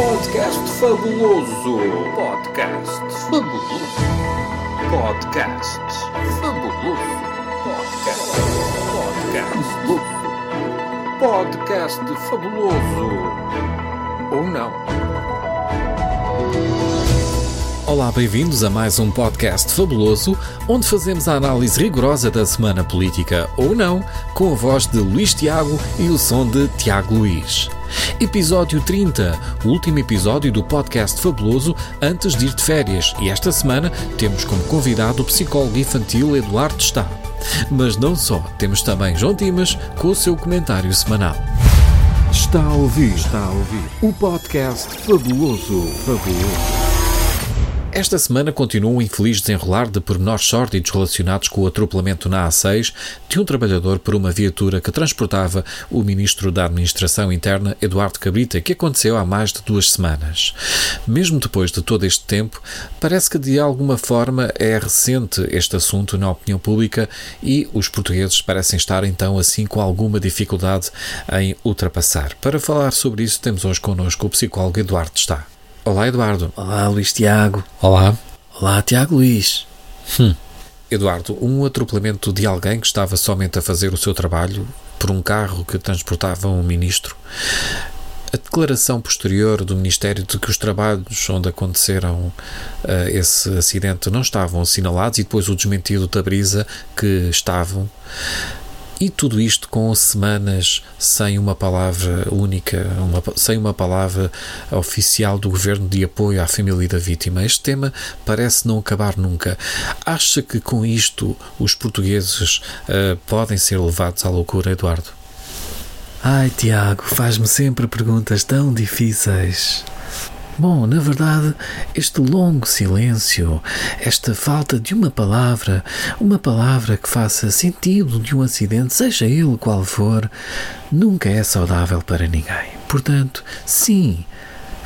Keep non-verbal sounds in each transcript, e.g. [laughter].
Podcast fabuloso. Podcast fabuloso. Podcast fabuloso. Podcast. Podcast. Podcast fabuloso. Ou não? Olá, bem-vindos a mais um podcast fabuloso, onde fazemos a análise rigorosa da semana política, ou não, com a voz de Luís Tiago e o som de Tiago Luís. Episódio 30, o último episódio do podcast fabuloso antes de ir de férias, e esta semana temos como convidado o psicólogo infantil Eduardo Está. Mas não só, temos também João Dimas com o seu comentário semanal. Está a ouvir, está a ouvir o podcast fabuloso, fabuloso. Esta semana continua um infeliz desenrolar de pormenores sórdidos relacionados com o atropelamento na A6 de um trabalhador por uma viatura que transportava o Ministro da Administração Interna, Eduardo Cabrita, que aconteceu há mais de duas semanas. Mesmo depois de todo este tempo, parece que de alguma forma é recente este assunto na opinião pública e os portugueses parecem estar então assim com alguma dificuldade em ultrapassar. Para falar sobre isso, temos hoje connosco o psicólogo Eduardo Está. Olá, Eduardo. Olá, Luís Tiago. Olá. Olá, Tiago Luís. Hum. Eduardo, um atropelamento de alguém que estava somente a fazer o seu trabalho por um carro que transportava um ministro. A declaração posterior do Ministério de que os trabalhos onde aconteceram uh, esse acidente não estavam assinalados e depois o desmentido da brisa que estavam. E tudo isto com semanas sem uma palavra única, uma, sem uma palavra oficial do governo de apoio à família da vítima. Este tema parece não acabar nunca. Acha que com isto os portugueses uh, podem ser levados à loucura, Eduardo? Ai, Tiago, faz-me sempre perguntas tão difíceis. Bom, na verdade, este longo silêncio, esta falta de uma palavra, uma palavra que faça sentido de um acidente, seja ele qual for, nunca é saudável para ninguém. Portanto, sim,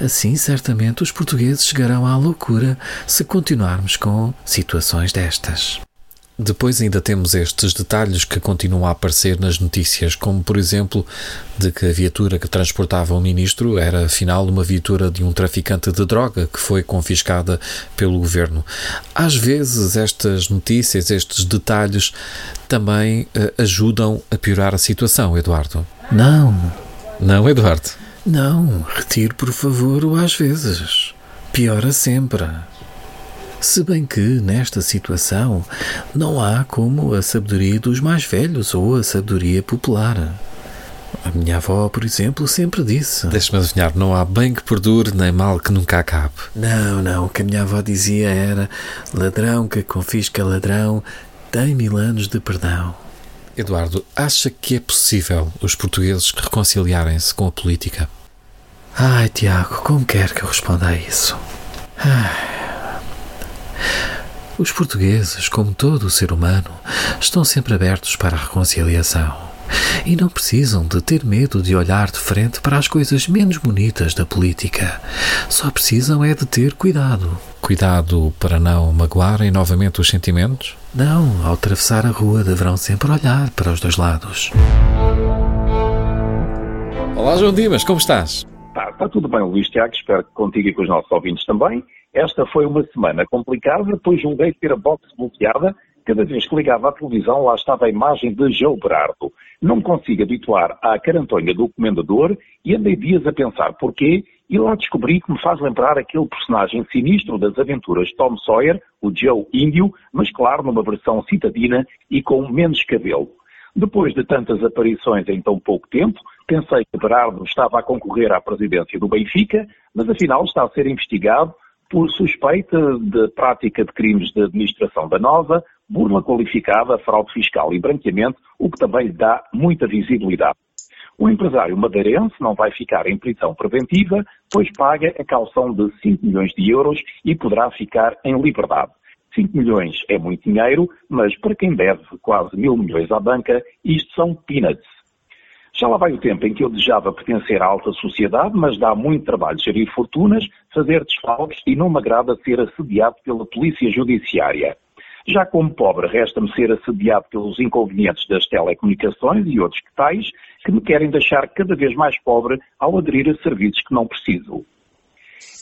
assim certamente os portugueses chegarão à loucura se continuarmos com situações destas. Depois ainda temos estes detalhes que continuam a aparecer nas notícias, como por exemplo de que a viatura que transportava o ministro era afinal uma viatura de um traficante de droga que foi confiscada pelo governo. Às vezes estas notícias, estes detalhes também uh, ajudam a piorar a situação, Eduardo. Não. Não, Eduardo. Não, retire por favor o às vezes. Piora sempre. Se bem que, nesta situação, não há como a sabedoria dos mais velhos ou a sabedoria popular. A minha avó, por exemplo, sempre disse: Deixa-me adivinhar, não há bem que perdure nem mal que nunca acabe. Não, não, o que a minha avó dizia era: ladrão que confisca ladrão tem mil anos de perdão. Eduardo, acha que é possível os portugueses reconciliarem-se com a política? Ai, Tiago, como quer que eu responda a isso? Ai. Os portugueses, como todo o ser humano, estão sempre abertos para a reconciliação e não precisam de ter medo de olhar de frente para as coisas menos bonitas da política. Só precisam é de ter cuidado. Cuidado para não magoarem novamente os sentimentos? Não, ao atravessar a rua deverão sempre olhar para os dois lados. Olá, João Dimas, como estás? Tá, está tudo bem, Luís Tiago. Espero que contigo e com os nossos ouvintes também. Esta foi uma semana complicada, pois julguei ter a box bloqueada. Cada vez que ligava à televisão, lá estava a imagem de João Berardo. Não me consigo habituar à carantonha do comendador e andei dias a pensar porquê e lá descobri que me faz lembrar aquele personagem sinistro das aventuras Tom Sawyer, o Joe Índio, mas claro, numa versão citadina e com menos cabelo. Depois de tantas aparições em tão pouco tempo, pensei que Berardo estava a concorrer à presidência do Benfica, mas afinal está a ser investigado por suspeita de prática de crimes de administração danosa, burla qualificada, fraude fiscal e branqueamento, o que também lhe dá muita visibilidade. O empresário madeirense não vai ficar em prisão preventiva, pois paga a calção de 5 milhões de euros e poderá ficar em liberdade. 5 milhões é muito dinheiro, mas para quem deve quase mil milhões à banca, isto são peanuts. Já lá vai o tempo em que eu desejava pertencer à alta sociedade, mas dá muito trabalho gerir fortunas, fazer desfalques e não me agrada ser assediado pela polícia judiciária. Já como pobre, resta-me ser assediado pelos inconvenientes das telecomunicações e outros que tais, que me querem deixar cada vez mais pobre ao aderir a serviços que não preciso.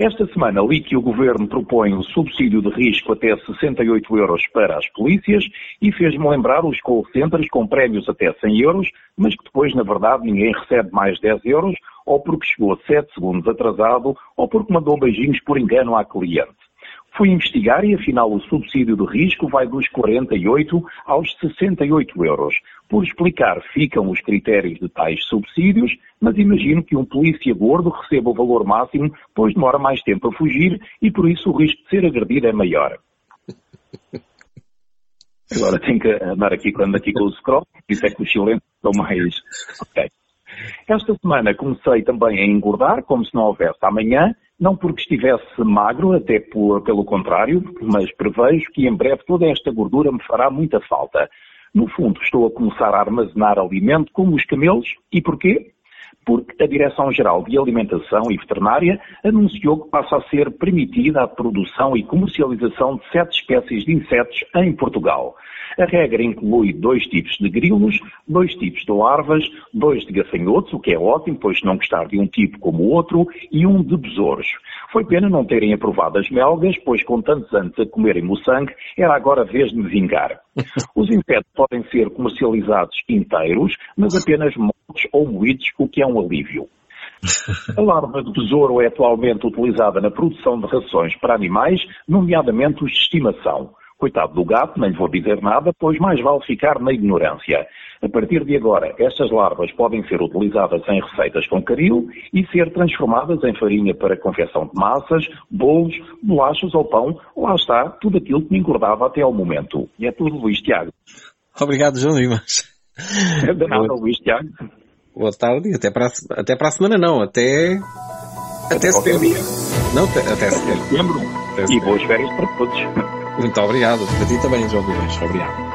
Esta semana li que o Governo propõe um subsídio de risco até 68 euros para as polícias e fez-me lembrar os call centers com prémios até 100 euros, mas que depois, na verdade, ninguém recebe mais 10 euros, ou porque chegou 7 segundos atrasado, ou porque mandou beijinhos por engano à cliente. Fui investigar e afinal o subsídio de risco vai dos 48 aos 68 euros. Por explicar ficam os critérios de tais subsídios, mas imagino que um polícia gordo receba o valor máximo, pois demora mais tempo a fugir e por isso o risco de ser agredido é maior. [laughs] Agora tenho que andar aqui, andar aqui com o scroll, isso é que os silêncios são mais... Ok. Esta semana comecei também a engordar, como se não houvesse amanhã, não porque estivesse magro, até pelo contrário, mas prevejo que em breve toda esta gordura me fará muita falta. No fundo, estou a começar a armazenar alimento como os camelos. E porquê? Porque a Direção-Geral de Alimentação e Veterinária anunciou que passa a ser permitida a produção e comercialização de sete espécies de insetos em Portugal. A regra inclui dois tipos de grilos, dois tipos de larvas, dois de gafanhotos, o que é ótimo, pois não gostar de um tipo como o outro, e um de besouros. Foi pena não terem aprovado as melgas, pois com tantos anos a comerem o sangue, era agora a vez de me vingar. [laughs] Os insetos podem ser comercializados inteiros, mas apenas ou moídos, o que é um alívio. A larva de besouro é atualmente utilizada na produção de rações para animais, nomeadamente os de estimação. Coitado do gato, nem lhe vou dizer nada, pois mais vale ficar na ignorância. A partir de agora, estas larvas podem ser utilizadas em receitas com caril e ser transformadas em farinha para confecção de massas, bolos, bolachas ou pão. Lá está, tudo aquilo que me engordava até ao momento. E é tudo, Luís Tiago. Obrigado, João Dimas. De nada, Luís Tiago. Boa tarde, até para a, até para a semana não, até... Até, setembro. Não, até, até setembro. setembro. Até setembro. E boas férias para todos. Muito obrigado. Para ti também, João Dimas. Obrigado.